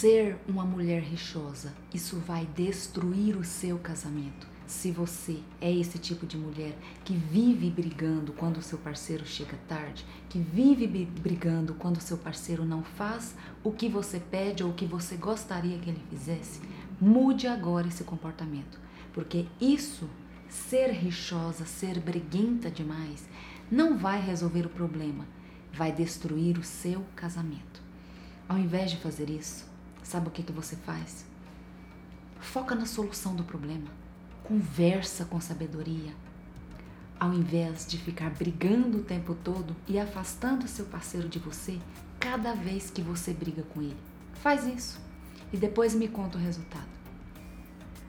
ser uma mulher rixosa, isso vai destruir o seu casamento. Se você é esse tipo de mulher que vive brigando quando o seu parceiro chega tarde, que vive brigando quando o seu parceiro não faz o que você pede ou o que você gostaria que ele fizesse, mude agora esse comportamento, porque isso, ser rixosa, ser briguenta demais, não vai resolver o problema, vai destruir o seu casamento. Ao invés de fazer isso, sabe o que, que você faz? Foca na solução do problema Conversa com sabedoria. Ao invés de ficar brigando o tempo todo e afastando seu parceiro de você cada vez que você briga com ele. Faz isso e depois me conta o resultado.